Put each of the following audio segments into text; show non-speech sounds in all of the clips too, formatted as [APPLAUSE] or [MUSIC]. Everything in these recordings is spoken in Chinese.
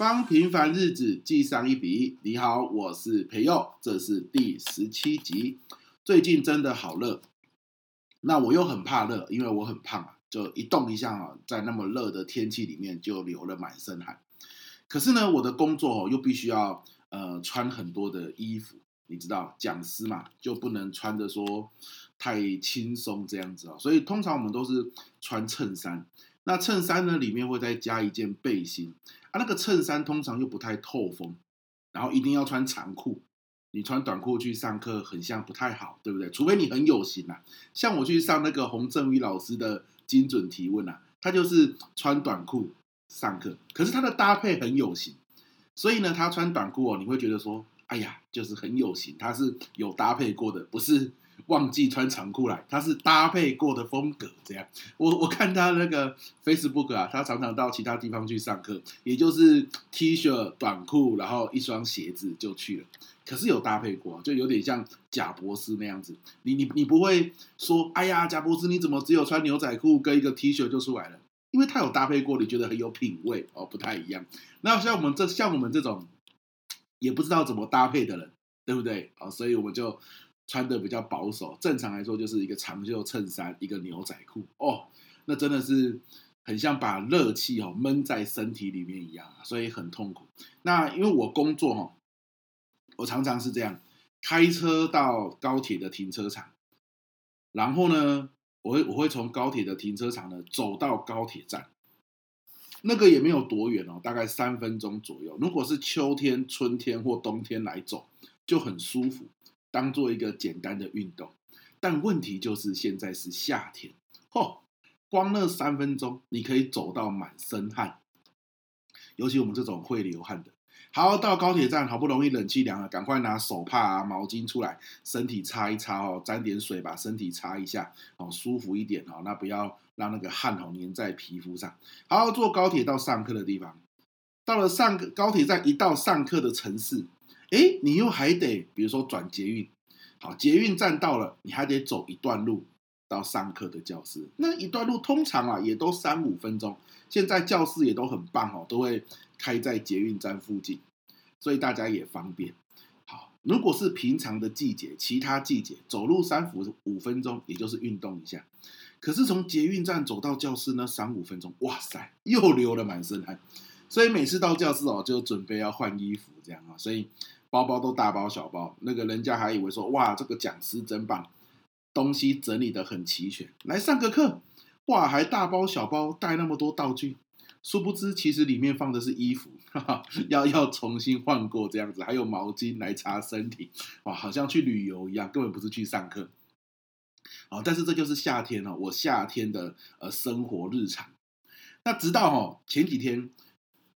帮平凡日子记上一笔。你好，我是培佑，这是第十七集。最近真的好热，那我又很怕热，因为我很胖啊，就一动一下啊，在那么热的天气里面就流了满身汗。可是呢，我的工作又必须要呃穿很多的衣服，你知道，讲师嘛，就不能穿的说太轻松这样子啊，所以通常我们都是穿衬衫。那衬衫呢，里面会再加一件背心。啊，那个衬衫通常又不太透风，然后一定要穿长裤。你穿短裤去上课，很像不太好，对不对？除非你很有型啊，像我去上那个洪振宇老师的精准提问啊，他就是穿短裤上课，可是他的搭配很有型，所以呢，他穿短裤哦，你会觉得说，哎呀，就是很有型，他是有搭配过的，不是。忘记穿长裤来，他是搭配过的风格这样。我我看他那个 Facebook 啊，他常常到其他地方去上课，也就是 T 恤、短裤，然后一双鞋子就去了。可是有搭配过，就有点像贾博士那样子。你你你不会说，哎呀，贾博士你怎么只有穿牛仔裤跟一个 T 恤就出来了？因为他有搭配过，你觉得很有品味哦，不太一样。那像我们这像我们这种也不知道怎么搭配的人，对不对？啊，所以我们就。穿的比较保守，正常来说就是一个长袖衬衫，一个牛仔裤哦，那真的是很像把热气哦闷在身体里面一样，所以很痛苦。那因为我工作哈，我常常是这样，开车到高铁的停车场，然后呢，我会我会从高铁的停车场呢走到高铁站，那个也没有多远哦，大概三分钟左右。如果是秋天、春天或冬天来走，就很舒服。当做一个简单的运动，但问题就是现在是夏天，嚯，光那三分钟你可以走到满身汗，尤其我们这种会流汗的。好，到高铁站好不容易冷气凉了，赶快拿手帕啊、毛巾出来，身体擦一擦哦，沾点水把身体擦一下，哦，舒服一点哦，那不要让那个汗哦粘在皮肤上。好，坐高铁到上课的地方，到了上高铁站一到上课的城市。哎，你又还得，比如说转捷运，好，捷运站到了，你还得走一段路到上课的教室。那一段路通常啊，也都三五分钟。现在教室也都很棒哦，都会开在捷运站附近，所以大家也方便。好，如果是平常的季节，其他季节走路三五五分钟，也就是运动一下。可是从捷运站走到教室呢，三五分钟，哇塞，又流了满身汗。所以每次到教室哦，就准备要换衣服这样啊，所以。包包都大包小包，那个人家还以为说，哇，这个讲师真棒，东西整理得很齐全，来上个课，哇，还大包小包带那么多道具，殊不知其实里面放的是衣服，哈哈，要要重新换过这样子，还有毛巾来擦身体，哇，好像去旅游一样，根本不是去上课。好，但是这就是夏天哦，我夏天的呃生活日常。那直到哦前几天。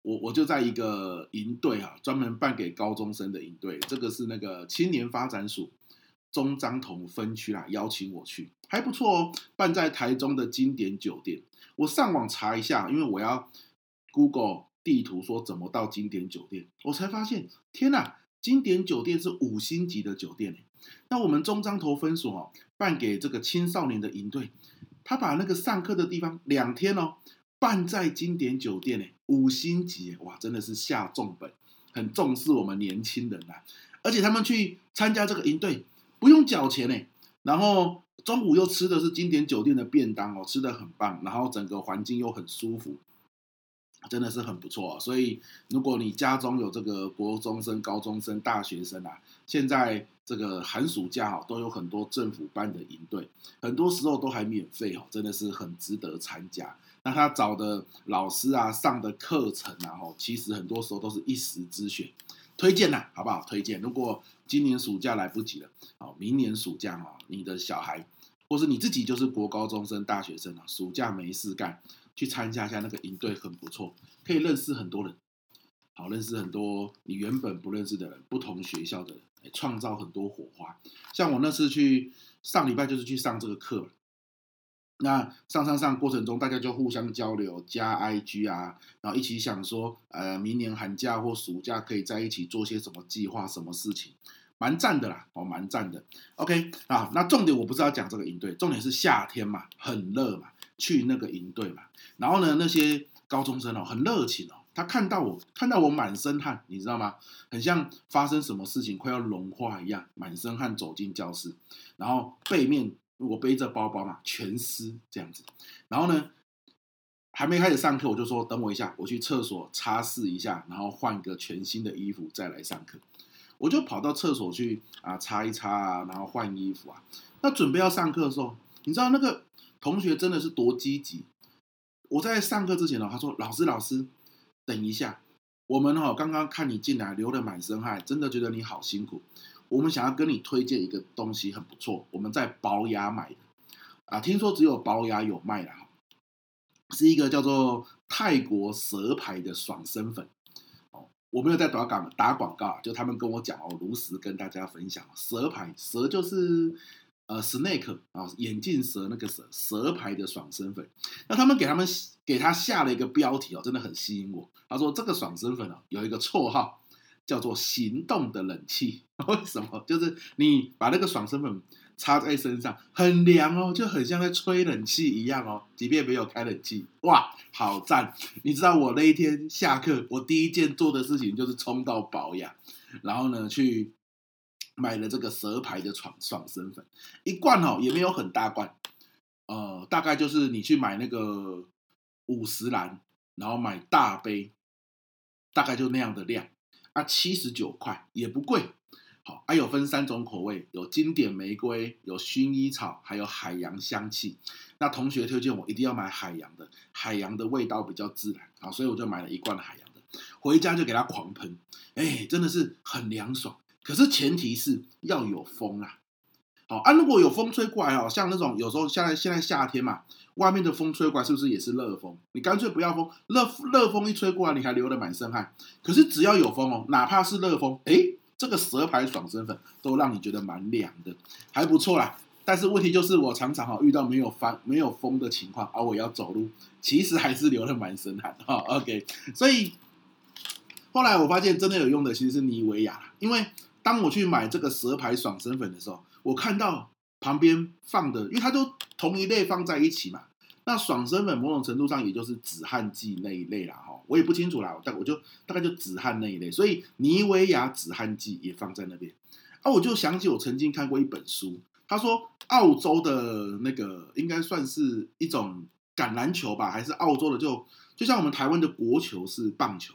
我我就在一个营队啊，专门办给高中生的营队，这个是那个青年发展署中彰投分区啦，邀请我去，还不错哦，办在台中的经典酒店。我上网查一下，因为我要 Google 地图说怎么到经典酒店，我才发现，天哪，经典酒店是五星级的酒店。那我们中彰投分署哦，办给这个青少年的营队，他把那个上课的地方两天哦。办在经典酒店呢，五星级哇，真的是下重本，很重视我们年轻人呐。而且他们去参加这个营队不用缴钱呢，然后中午又吃的是经典酒店的便当哦，吃得很棒，然后整个环境又很舒服，真的是很不错。所以如果你家中有这个国中生、高中生、大学生啊，现在这个寒暑假哦，都有很多政府办的营队，很多时候都还免费哦，真的是很值得参加。那他找的老师啊，上的课程啊，吼，其实很多时候都是一时之选，推荐呐，好不好？推荐。如果今年暑假来不及了，好，明年暑假哈，你的小孩或是你自己就是国高中生、大学生啊，暑假没事干，去参加一下那个营队，很不错，可以认识很多人，好，认识很多你原本不认识的人，不同学校的人，创造很多火花。像我那次去上礼拜就是去上这个课。那上上上过程中，大家就互相交流，加 IG 啊，然后一起想说，呃，明年寒假或暑假可以在一起做些什么计划、什么事情，蛮赞的啦，哦，蛮赞的。OK 啊，那重点我不是要讲这个营队，重点是夏天嘛，很热嘛，去那个营队嘛。然后呢，那些高中生哦，很热情哦，他看到我，看到我满身汗，你知道吗？很像发生什么事情快要融化一样，满身汗走进教室，然后背面我背着包包嘛，全湿这样子。然后呢，还没开始上课，我就说等我一下，我去厕所擦拭一下，然后换个全新的衣服再来上课。我就跑到厕所去啊，擦一擦啊，然后换衣服啊。那准备要上课的时候，你知道那个同学真的是多积极。我在上课之前呢，他说：“老师，老师。”等一下，我们哈刚刚看你进来流了满身汗，真的觉得你好辛苦。我们想要跟你推荐一个东西，很不错。我们在宝雅买的啊，听说只有宝雅有卖的，是一个叫做泰国蛇牌的爽身粉。我没有在打广打广告，就他们跟我讲哦，如实跟大家分享。蛇牌蛇就是。呃，snake 啊，眼镜蛇那个蛇蛇牌的爽身粉，那他们给他们给他下了一个标题哦，真的很吸引我。他说这个爽身粉哦，有一个绰号叫做“行动的冷气”。[LAUGHS] 为什么？就是你把那个爽身粉擦在身上，很凉哦，就很像在吹冷气一样哦。即便没有开冷气，哇，好赞！你知道我那一天下课，我第一件做的事情就是冲到宝雅，然后呢去。买了这个蛇牌的爽爽身粉，一罐哦也没有很大罐，呃，大概就是你去买那个五十岚，然后买大杯，大概就那样的量啊，七十九块也不贵。好，还、啊、有分三种口味，有经典玫瑰，有薰衣草，还有海洋香气。那同学推荐我一定要买海洋的，海洋的味道比较自然，好，所以我就买了一罐海洋的，回家就给它狂喷，哎，真的是很凉爽。可是前提是要有风啊，啊，如果有风吹过来哦，像那种有时候现在现在夏天嘛，外面的风吹过来是不是也是热风？你干脆不要风，热热风一吹过来，你还流得满身汗。可是只要有风哦，哪怕是热风，哎，这个蛇牌爽身粉都让你觉得蛮凉的，还不错啦。但是问题就是我常常哈遇到没有风没有风的情况，而我要走路，其实还是流了满身汗哈。OK，所以后来我发现真的有用的其实是妮维雅，因为。当我去买这个蛇牌爽身粉的时候，我看到旁边放的，因为它都同一类放在一起嘛。那爽身粉某种程度上也就是止汗剂那一类啦，哈，我也不清楚啦，但我就大概就止汗那一类，所以妮维雅止汗剂也放在那边。啊，我就想起我曾经看过一本书，他说澳洲的那个应该算是一种橄榄球吧，还是澳洲的就就像我们台湾的国球是棒球，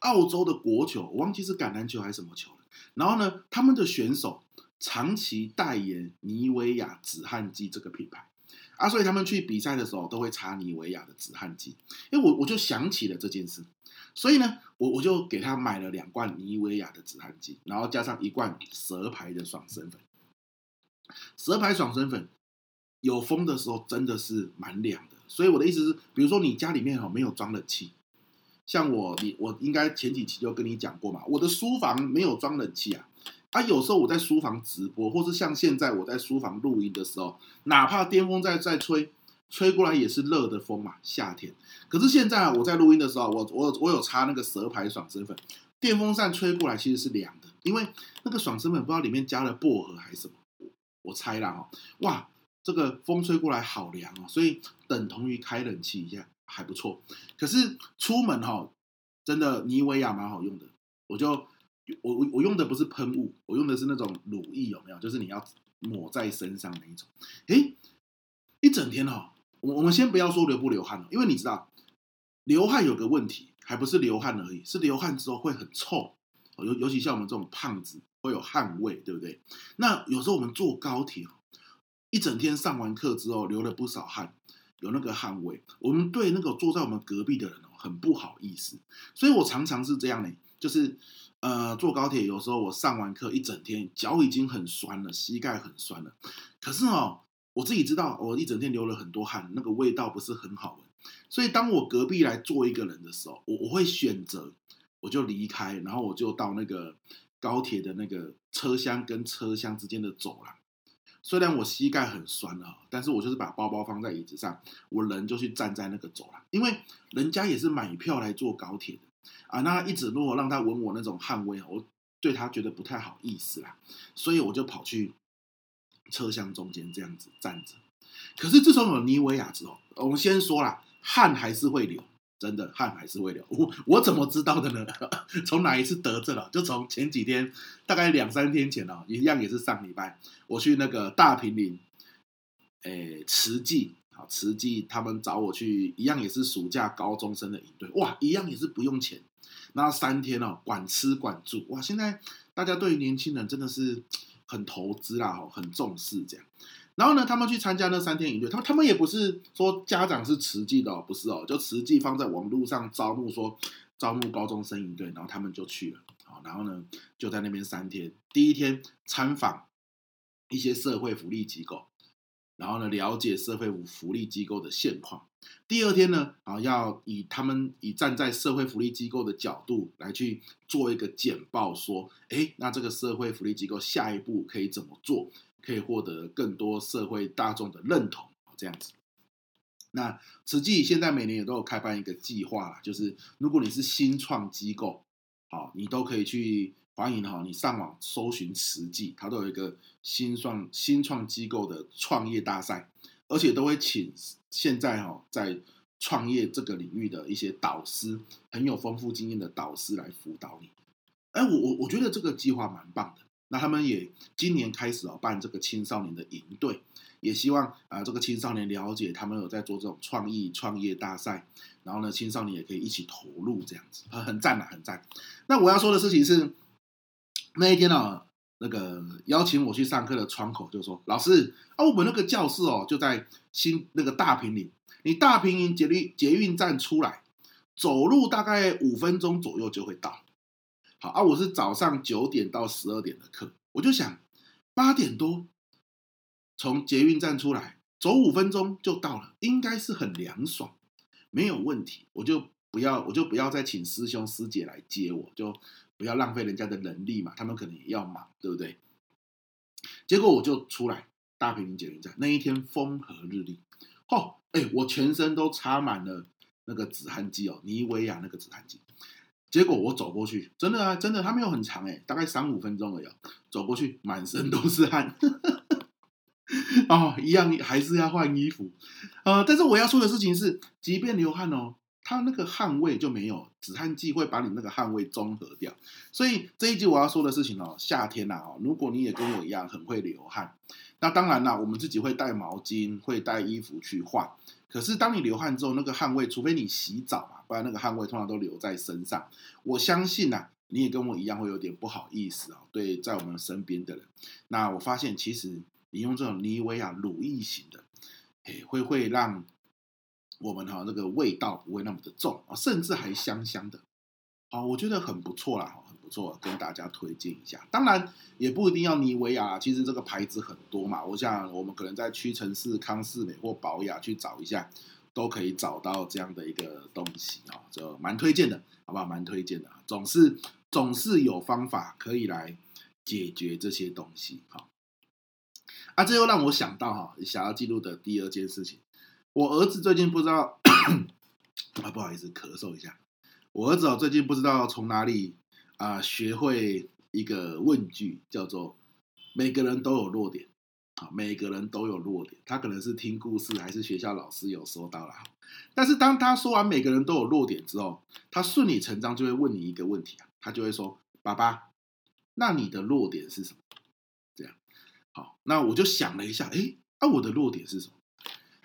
澳洲的国球我忘记是橄榄球还是什么球了。然后呢，他们的选手长期代言妮维雅止汗剂这个品牌啊，所以他们去比赛的时候都会擦妮维雅的止汗剂。因为我我就想起了这件事，所以呢，我我就给他买了两罐妮维雅的止汗剂，然后加上一罐蛇牌的爽身粉。蛇牌爽身粉有风的时候真的是蛮凉的，所以我的意思是，比如说你家里面哦没有装冷气。像我，你我应该前几期就跟你讲过嘛，我的书房没有装冷气啊，啊，有时候我在书房直播，或是像现在我在书房录音的时候，哪怕电风在在吹，吹过来也是热的风嘛，夏天。可是现在我在录音的时候，我我我有擦那个蛇牌爽身粉，电风扇吹过来其实是凉的，因为那个爽身粉不知道里面加了薄荷还是什么，我，我猜啦哦，哇，这个风吹过来好凉哦，所以等同于开冷气一样。还不错，可是出门哈，真的妮维雅蛮好用的。我就我我我用的不是喷雾，我用的是那种乳液，有没有？就是你要抹在身上那一种。诶，一整天哦，我我们先不要说流不流汗了，因为你知道流汗有个问题，还不是流汗而已，是流汗之后会很臭。尤尤其像我们这种胖子会有汗味，对不对？那有时候我们坐高铁，一整天上完课之后流了不少汗。有那个汗味，我们对那个坐在我们隔壁的人很不好意思，所以我常常是这样呢，就是呃坐高铁，有时候我上完课一整天脚已经很酸了，膝盖很酸了，可是哦，我自己知道我一整天流了很多汗，那个味道不是很好闻，所以当我隔壁来坐一个人的时候，我我会选择我就离开，然后我就到那个高铁的那个车厢跟车厢之间的走廊。虽然我膝盖很酸啊，但是我就是把包包放在椅子上，我人就去站在那个走廊，因为人家也是买票来坐高铁的啊。那一直如果让他闻我那种汗味，我对他觉得不太好意思啦，所以我就跑去车厢中间这样子站着。可是自从有妮维雅之后，我们先说啦，汗还是会流，真的汗还是会流。我我怎么知道的呢？[LAUGHS] 从哪一次得证了？就从前几天，大概两三天前哦，一样也是上礼拜，我去那个大坪林，诶，慈济，啊，慈济他们找我去，一样也是暑假高中生的营队，哇，一样也是不用钱，那三天哦，管吃管住，哇，现在大家对于年轻人真的是很投资啦，很重视这样。然后呢，他们去参加那三天营队，他们他们也不是说家长是慈济的哦，不是哦，就慈济放在网络上招募，说招募高中生营队，然后他们就去了，好，然后呢就在那边三天，第一天参访一些社会福利机构，然后呢了解社会福利机构的现况，第二天呢，啊要以他们以站在社会福利机构的角度来去做一个简报，说，哎，那这个社会福利机构下一步可以怎么做？可以获得更多社会大众的认同，这样子。那慈济现在每年也都有开办一个计划啦，就是如果你是新创机构，好，你都可以去欢迎哈，你上网搜寻慈济，它都有一个新创新创机构的创业大赛，而且都会请现在哈在创业这个领域的一些导师，很有丰富经验的导师来辅导你。哎，我我我觉得这个计划蛮棒的。那他们也今年开始哦办这个青少年的营队，也希望啊这个青少年了解他们有在做这种创意创业大赛，然后呢青少年也可以一起投入这样子，很赞啊，很赞。那我要说的事情是，那一天呢，那个邀请我去上课的窗口就说：“老师啊，我们那个教室哦就在新那个大坪林，你大坪林捷运捷运站出来，走路大概五分钟左右就会到。”好啊，我是早上九点到十二点的课，我就想八点多从捷运站出来，走五分钟就到了，应该是很凉爽，没有问题。我就不要，我就不要再请师兄师姐来接我，就不要浪费人家的人力嘛，他们可能也要忙，对不对？结果我就出来大坪林捷运站，那一天风和日丽，哦，哎，我全身都插满了那个止汗剂哦，妮维雅那个止汗剂。结果我走过去，真的啊，真的，它没有很长哎，大概三五分钟而已。走过去，满身都是汗，[LAUGHS] 哦，一样还是要换衣服，呃，但是我要说的事情是，即便流汗哦，它那个汗味就没有，止汗剂会把你那个汗味中和掉。所以这一集我要说的事情哦，夏天呐哦，如果你也跟我一样很会流汗，那当然啦，我们自己会带毛巾，会带衣服去换。可是当你流汗之后，那个汗味，除非你洗澡嘛，不然那个汗味通常都留在身上。我相信呐、啊，你也跟我一样会有点不好意思啊。对，在我们身边的人，那我发现其实你用这种妮维雅乳液型的，哎，会会让我们哈那个味道不会那么的重啊，甚至还香香的。好，我觉得很不错啦。很不错跟大家推荐一下，当然也不一定要妮维雅，其实这个牌子很多嘛。我想我们可能在屈臣氏、康士美或宝雅去找一下，都可以找到这样的一个东西哦，就蛮推荐的，好不好？蛮推荐的，总是总是有方法可以来解决这些东西。好，啊，这又让我想到哈，想要记录的第二件事情，我儿子最近不知道啊，不好意思，咳嗽一下，我儿子哦，最近不知道从哪里。啊，学会一个问句，叫做“每个人都有弱点”。啊，每个人都有弱点。他可能是听故事，还是学校老师有说到了。但是当他说完“每个人都有弱点”之后，他顺理成章就会问你一个问题啊，他就会说：“爸爸，那你的弱点是什么？”这样。好，那我就想了一下，诶，啊，我的弱点是什么？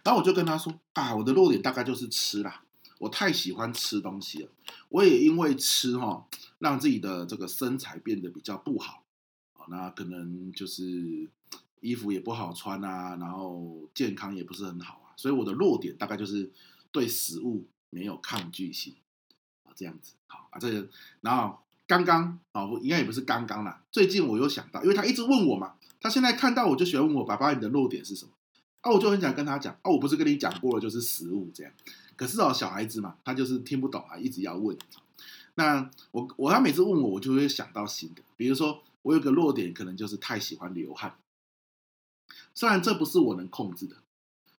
然后我就跟他说：“啊，我的弱点大概就是吃啦。”我太喜欢吃东西了，我也因为吃哈，让自己的这个身材变得比较不好啊，那可能就是衣服也不好穿啊，然后健康也不是很好啊，所以我的弱点大概就是对食物没有抗拒性啊，这样子好啊，这个，然后刚刚啊，应该也不是刚刚啦，最近我又想到，因为他一直问我嘛，他现在看到我就喜欢问我，爸爸你的弱点是什么？啊，我就很想跟他讲，啊，我不是跟你讲过了，就是食物这样。可是哦，小孩子嘛，他就是听不懂啊，一直要问。那我我他每次问我，我就会想到新的。比如说，我有个弱点，可能就是太喜欢流汗。虽然这不是我能控制的，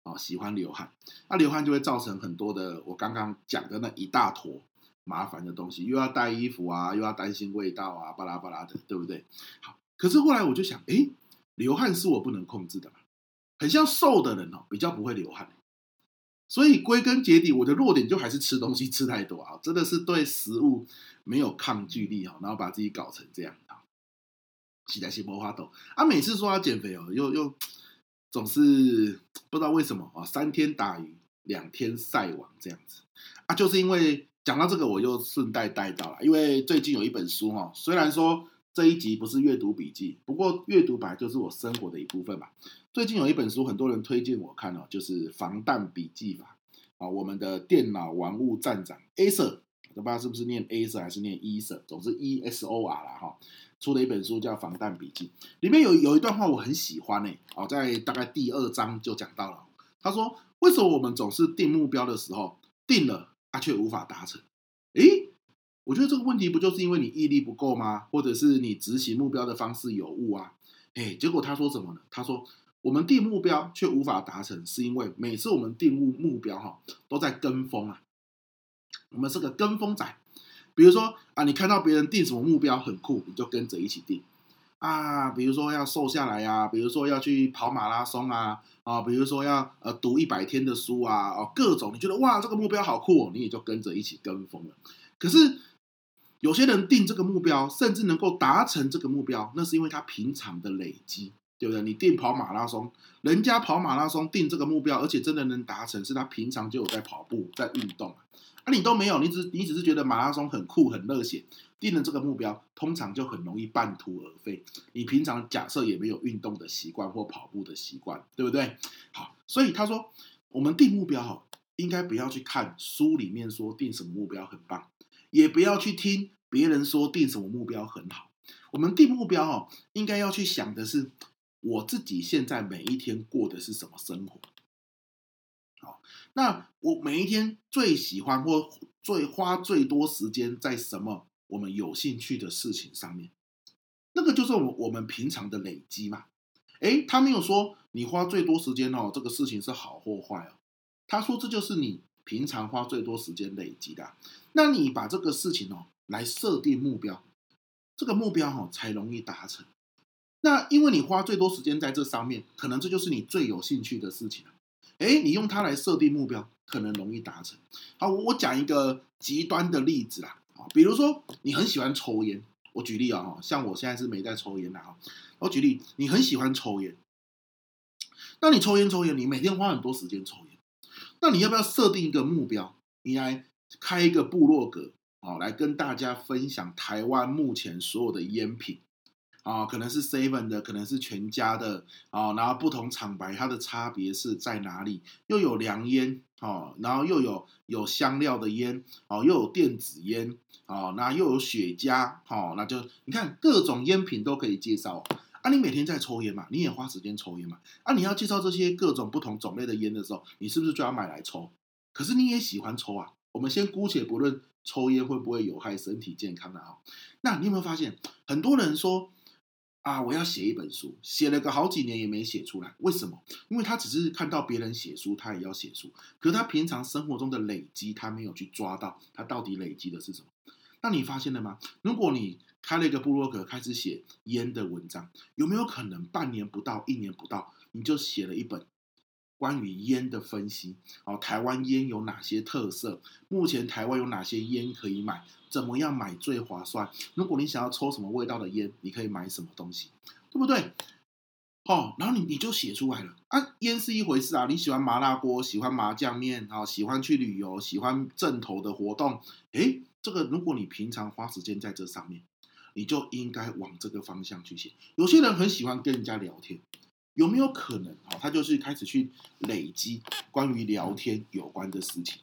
哦，喜欢流汗，那流汗就会造成很多的我刚刚讲的那一大坨麻烦的东西，又要带衣服啊，又要担心味道啊，巴拉巴拉的，对不对？好，可是后来我就想，诶，流汗是我不能控制的嘛，很像瘦的人哦，比较不会流汗。所以归根结底，我的弱点就还是吃东西吃太多啊，真的是对食物没有抗拒力哈，然后把自己搞成这样啊。期待新魔花豆啊，每次说要减肥哦，又又总是不知道为什么啊，三天打鱼两天晒网这样子啊，就是因为讲到这个，我就顺带带到了，因为最近有一本书哈，虽然说。这一集不是阅读笔记，不过阅读本来就是我生活的一部分嘛。最近有一本书，很多人推荐我看哦，就是《防弹笔记法》啊。我们的电脑玩物站长 Acer，我不知道是不是念 Acer 还是念 Eser，总之 E S O R 啦哈。出了一本书叫《防弹笔记》，里面有有一段话我很喜欢呢。哦，在大概第二章就讲到了。他说：“为什么我们总是定目标的时候定了啊，却无法达成？”诶。我觉得这个问题不就是因为你毅力不够吗？或者是你执行目标的方式有误啊？哎，结果他说什么呢？他说我们定目标却无法达成，是因为每次我们定目目标哈，都在跟风啊。我们是个跟风仔，比如说啊，你看到别人定什么目标很酷，你就跟着一起定啊。比如说要瘦下来呀，比如说要去跑马拉松啊，啊，比如说要呃读一百天的书啊，哦，各种你觉得哇这个目标好酷哦，你也就跟着一起跟风了。可是。有些人定这个目标，甚至能够达成这个目标，那是因为他平常的累积，对不对？你定跑马拉松，人家跑马拉松定这个目标，而且真的能达成，是他平常就有在跑步、在运动。啊，你都没有，你只你只是觉得马拉松很酷、很热血，定了这个目标，通常就很容易半途而废。你平常假设也没有运动的习惯或跑步的习惯，对不对？好，所以他说，我们定目标哈，应该不要去看书里面说定什么目标很棒。也不要去听别人说定什么目标很好，我们定目标哦，应该要去想的是我自己现在每一天过的是什么生活。好，那我每一天最喜欢或最花最多时间在什么我们有兴趣的事情上面，那个就是我我们平常的累积嘛。诶，他没有说你花最多时间哦，这个事情是好或坏哦，他说这就是你。平常花最多时间累积的，那你把这个事情哦来设定目标，这个目标哦才容易达成。那因为你花最多时间在这上面，可能这就是你最有兴趣的事情了。诶，你用它来设定目标，可能容易达成。好，我讲一个极端的例子啦，啊，比如说你很喜欢抽烟，我举例啊，像我现在是没在抽烟的啊，我举例，你很喜欢抽烟，那你抽烟抽烟，你每天花很多时间抽烟。那你要不要设定一个目标？你来开一个部落格，哦，来跟大家分享台湾目前所有的烟品，啊，可能是 Seven 的，可能是全家的，啊，然后不同厂牌它的差别是在哪里？又有凉烟，哦，然后又有有香料的烟，哦，又有电子烟，哦，那又有雪茄，哦，那就你看各种烟品都可以介绍。啊，你每天在抽烟嘛，你也花时间抽烟嘛。啊，你要介绍这些各种不同种类的烟的时候，你是不是就要买来抽？可是你也喜欢抽啊。我们先姑且不论抽烟会不会有害身体健康的啊。那你有没有发现，很多人说啊，我要写一本书，写了个好几年也没写出来，为什么？因为他只是看到别人写书，他也要写书，可是他平常生活中的累积，他没有去抓到他到底累积的是什么。那你发现了吗？如果你开了一个部落格，开始写烟的文章，有没有可能半年不到、一年不到，你就写了一本关于烟的分析？哦，台湾烟有哪些特色？目前台湾有哪些烟可以买？怎么样买最划算？如果你想要抽什么味道的烟，你可以买什么东西？对不对？哦，然后你你就写出来了啊！烟是一回事啊，你喜欢麻辣锅，喜欢麻酱面，啊，喜欢去旅游，喜欢正头的活动，诶，这个如果你平常花时间在这上面。你就应该往这个方向去写。有些人很喜欢跟人家聊天，有没有可能啊？他就是开始去累积关于聊天有关的事情。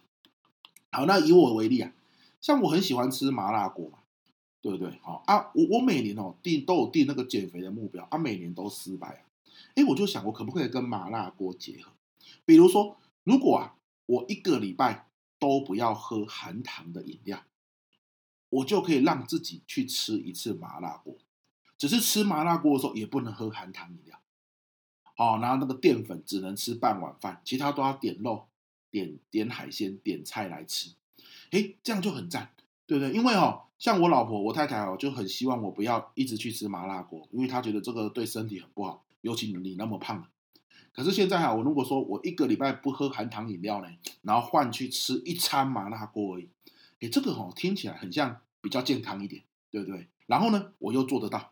好，那以我为例啊，像我很喜欢吃麻辣锅嘛，对不对？好啊，我我每年哦定都有定那个减肥的目标啊，每年都失败啊。哎，我就想我可不可以跟麻辣锅结合？比如说，如果啊，我一个礼拜都不要喝含糖的饮料。我就可以让自己去吃一次麻辣锅，只是吃麻辣锅的时候也不能喝含糖饮料，哦，然后那个淀粉只能吃半碗饭，其他都要点肉、点点海鲜、点菜来吃，诶，这样就很赞，对不对？因为哦，像我老婆、我太太哦，就很希望我不要一直去吃麻辣锅，因为她觉得这个对身体很不好，尤其你那么胖。可是现在哈，我如果说我一个礼拜不喝含糖饮料呢，然后换去吃一餐麻辣锅而已，诶，这个哦听起来很像比较健康一点，对不对？然后呢，我又做得到，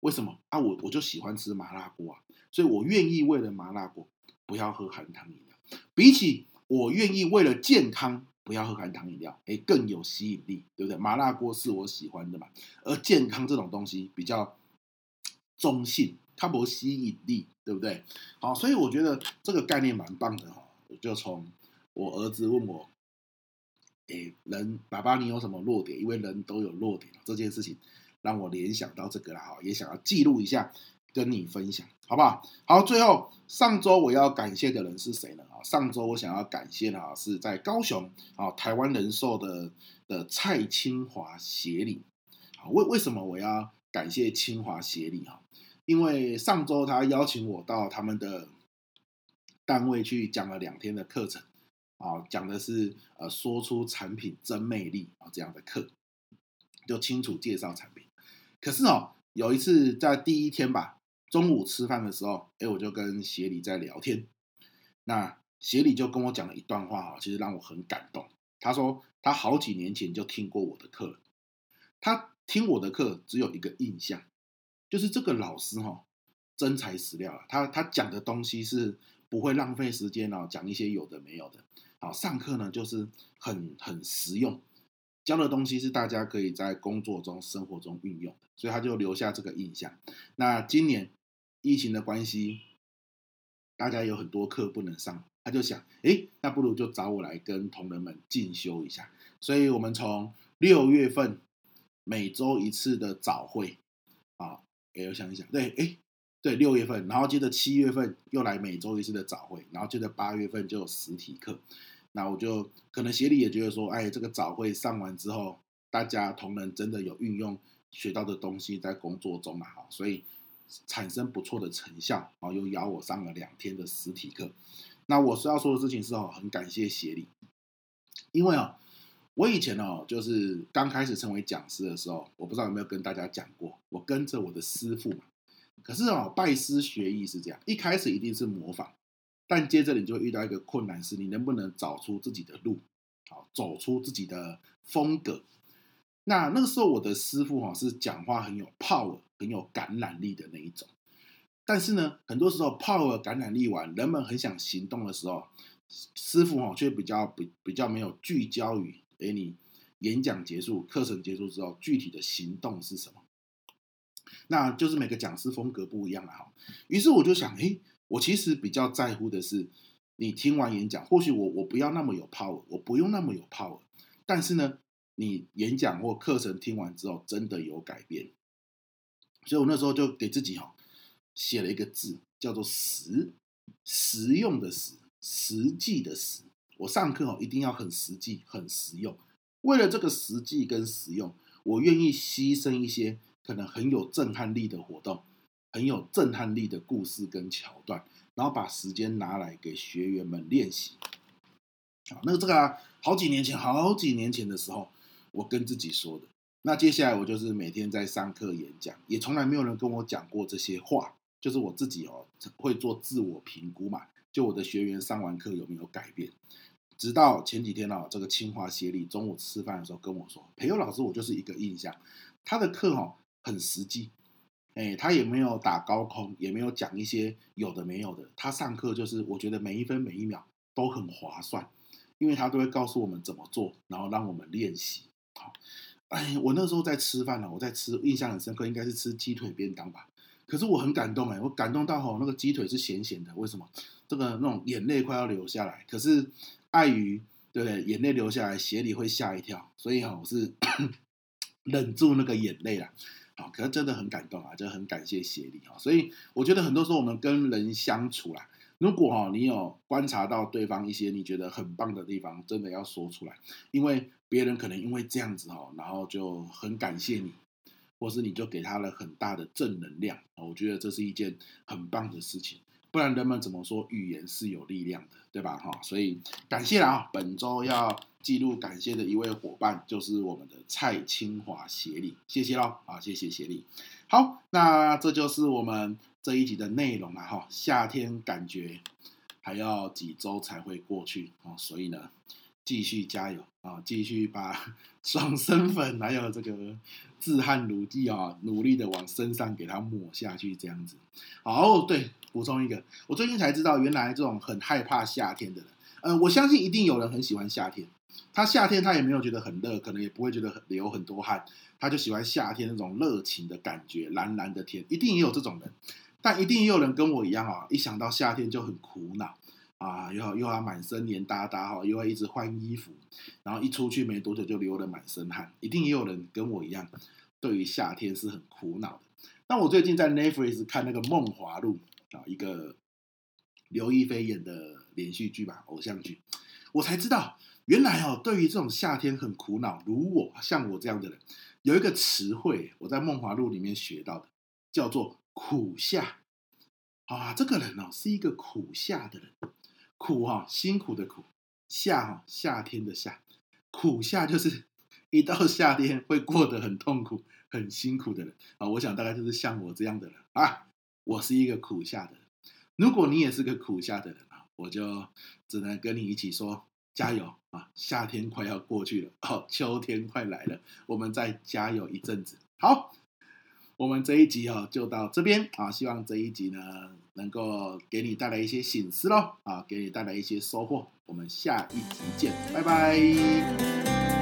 为什么啊？我我就喜欢吃麻辣锅啊，所以我愿意为了麻辣锅不要喝含糖饮料，比起我愿意为了健康不要喝含糖饮料，诶，更有吸引力，对不对？麻辣锅是我喜欢的嘛，而健康这种东西比较中性。它不吸引力，对不对？好，所以我觉得这个概念蛮棒的哈。我就从我儿子问我，诶，人爸爸你有什么弱点？因为人都有弱点，这件事情让我联想到这个了哈，也想要记录一下，跟你分享，好不好？好，最后上周我要感谢的人是谁呢？啊，上周我想要感谢的啊，是在高雄啊，台湾人寿的的蔡清华协理。好，为为什么我要感谢清华协理哈？因为上周他邀请我到他们的单位去讲了两天的课程，啊，讲的是呃说出产品真魅力啊这样的课，就清楚介绍产品。可是哦，有一次在第一天吧，中午吃饭的时候，哎，我就跟协理在聊天，那协理就跟我讲了一段话啊，其实让我很感动。他说他好几年前就听过我的课，他听我的课只有一个印象。就是这个老师哈，真材实料啊，他他讲的东西是不会浪费时间哦，讲一些有的没有的。好，上课呢就是很很实用，教的东西是大家可以在工作中、生活中运用，所以他就留下这个印象。那今年疫情的关系，大家有很多课不能上，他就想，诶，那不如就找我来跟同仁们进修一下。所以我们从六月份每周一次的早会啊。哎，我想一想，对，哎，对，六月份，然后接着七月份又来每周一次的早会，然后接着八月份就有实体课。那我就可能协理也觉得说，哎，这个早会上完之后，大家同仁真的有运用学到的东西在工作中嘛，哈，所以产生不错的成效，然后又邀我上了两天的实体课。那我需要说的事情是哦，很感谢协理，因为哦。我以前哦，就是刚开始成为讲师的时候，我不知道有没有跟大家讲过，我跟着我的师傅嘛。可是哦，拜师学艺是这样，一开始一定是模仿，但接着你就会遇到一个困难，是你能不能找出自己的路，好，走出自己的风格。那那个时候我的师傅哈是讲话很有 power、很有感染力的那一种，但是呢，很多时候 power 感染力完，人们很想行动的时候，师傅哈却比较比比较没有聚焦于。哎，你演讲结束，课程结束之后，具体的行动是什么？那就是每个讲师风格不一样了哈。于是我就想，哎，我其实比较在乎的是，你听完演讲，或许我我不要那么有 power，我不用那么有 power，但是呢，你演讲或课程听完之后，真的有改变。所以我那时候就给自己哈写了一个字，叫做“实”，实用的“实”，实际的“实”。我上课哦，一定要很实际、很实用。为了这个实际跟实用，我愿意牺牲一些可能很有震撼力的活动，很有震撼力的故事跟桥段，然后把时间拿来给学员们练习。好，那个这个，好几年前，好几年前的时候，我跟自己说的。那接下来我就是每天在上课演讲，也从来没有人跟我讲过这些话，就是我自己哦，会做自我评估嘛，就我的学员上完课有没有改变。直到前几天哦，这个清华协理中午吃饭的时候跟我说：“培祐老师，我就是一个印象，他的课哈很实际，哎，他也没有打高空，也没有讲一些有的没有的。他上课就是我觉得每一分每一秒都很划算，因为他都会告诉我们怎么做，然后让我们练习。好，哎，我那时候在吃饭呢，我在吃，印象很深刻，应该是吃鸡腿便当吧。可是我很感动哎，我感动到吼，那个鸡腿是咸咸的，为什么？这个那种眼泪快要流下来，可是。碍于对不对？眼泪流下来，鞋里会吓一跳，所以哈，我是 [COUGHS] 忍住那个眼泪了。可是真的很感动啊，就很感谢协理啊。所以我觉得很多时候我们跟人相处啦，如果哈你有观察到对方一些你觉得很棒的地方，真的要说出来，因为别人可能因为这样子哈，然后就很感谢你，或是你就给他了很大的正能量。我觉得这是一件很棒的事情。不然人们怎么说语言是有力量的，对吧？哈，所以感谢了啊！本周要记录感谢的一位伙伴就是我们的蔡清华协理，谢谢喽啊！谢谢协理。好，那这就是我们这一集的内容了，哈，夏天感觉还要几周才会过去啊，所以呢，继续加油啊，继续把爽身粉还有这个自汗乳剂啊，努力的往身上给它抹下去，这样子。好，对，补充一个，我最近才知道，原来这种很害怕夏天的人，嗯、呃，我相信一定有人很喜欢夏天，他夏天他也没有觉得很热，可能也不会觉得很流很多汗，他就喜欢夏天那种热情的感觉，蓝蓝的天，一定也有这种人。但一定也有人跟我一样啊，一想到夏天就很苦恼啊，又要又要满身黏哒哒哈，又要一直换衣服，然后一出去没多久就流了满身汗。一定也有人跟我一样，对于夏天是很苦恼的。那我最近在 Netflix 看那个《梦华录》啊，一个刘亦菲演的连续剧吧，偶像剧，我才知道原来哦，对于这种夏天很苦恼，如我像我这样的人，有一个词汇，我在《梦华录》里面学到的，叫做。苦夏啊，这个人哦是一个苦夏的人，苦哈、哦、辛苦的苦，夏哈、哦、夏天的夏，苦夏就是一到夏天会过得很痛苦、很辛苦的人啊。我想大概就是像我这样的人啊，我是一个苦夏的人。如果你也是个苦夏的人啊，我就只能跟你一起说加油啊！夏天快要过去了 [LAUGHS] 哦，秋天快来了，我们再加油一阵子。好。我们这一集哦，就到这边啊！希望这一集呢，能够给你带来一些醒思喽啊，给你带来一些收获。我们下一集见，拜拜。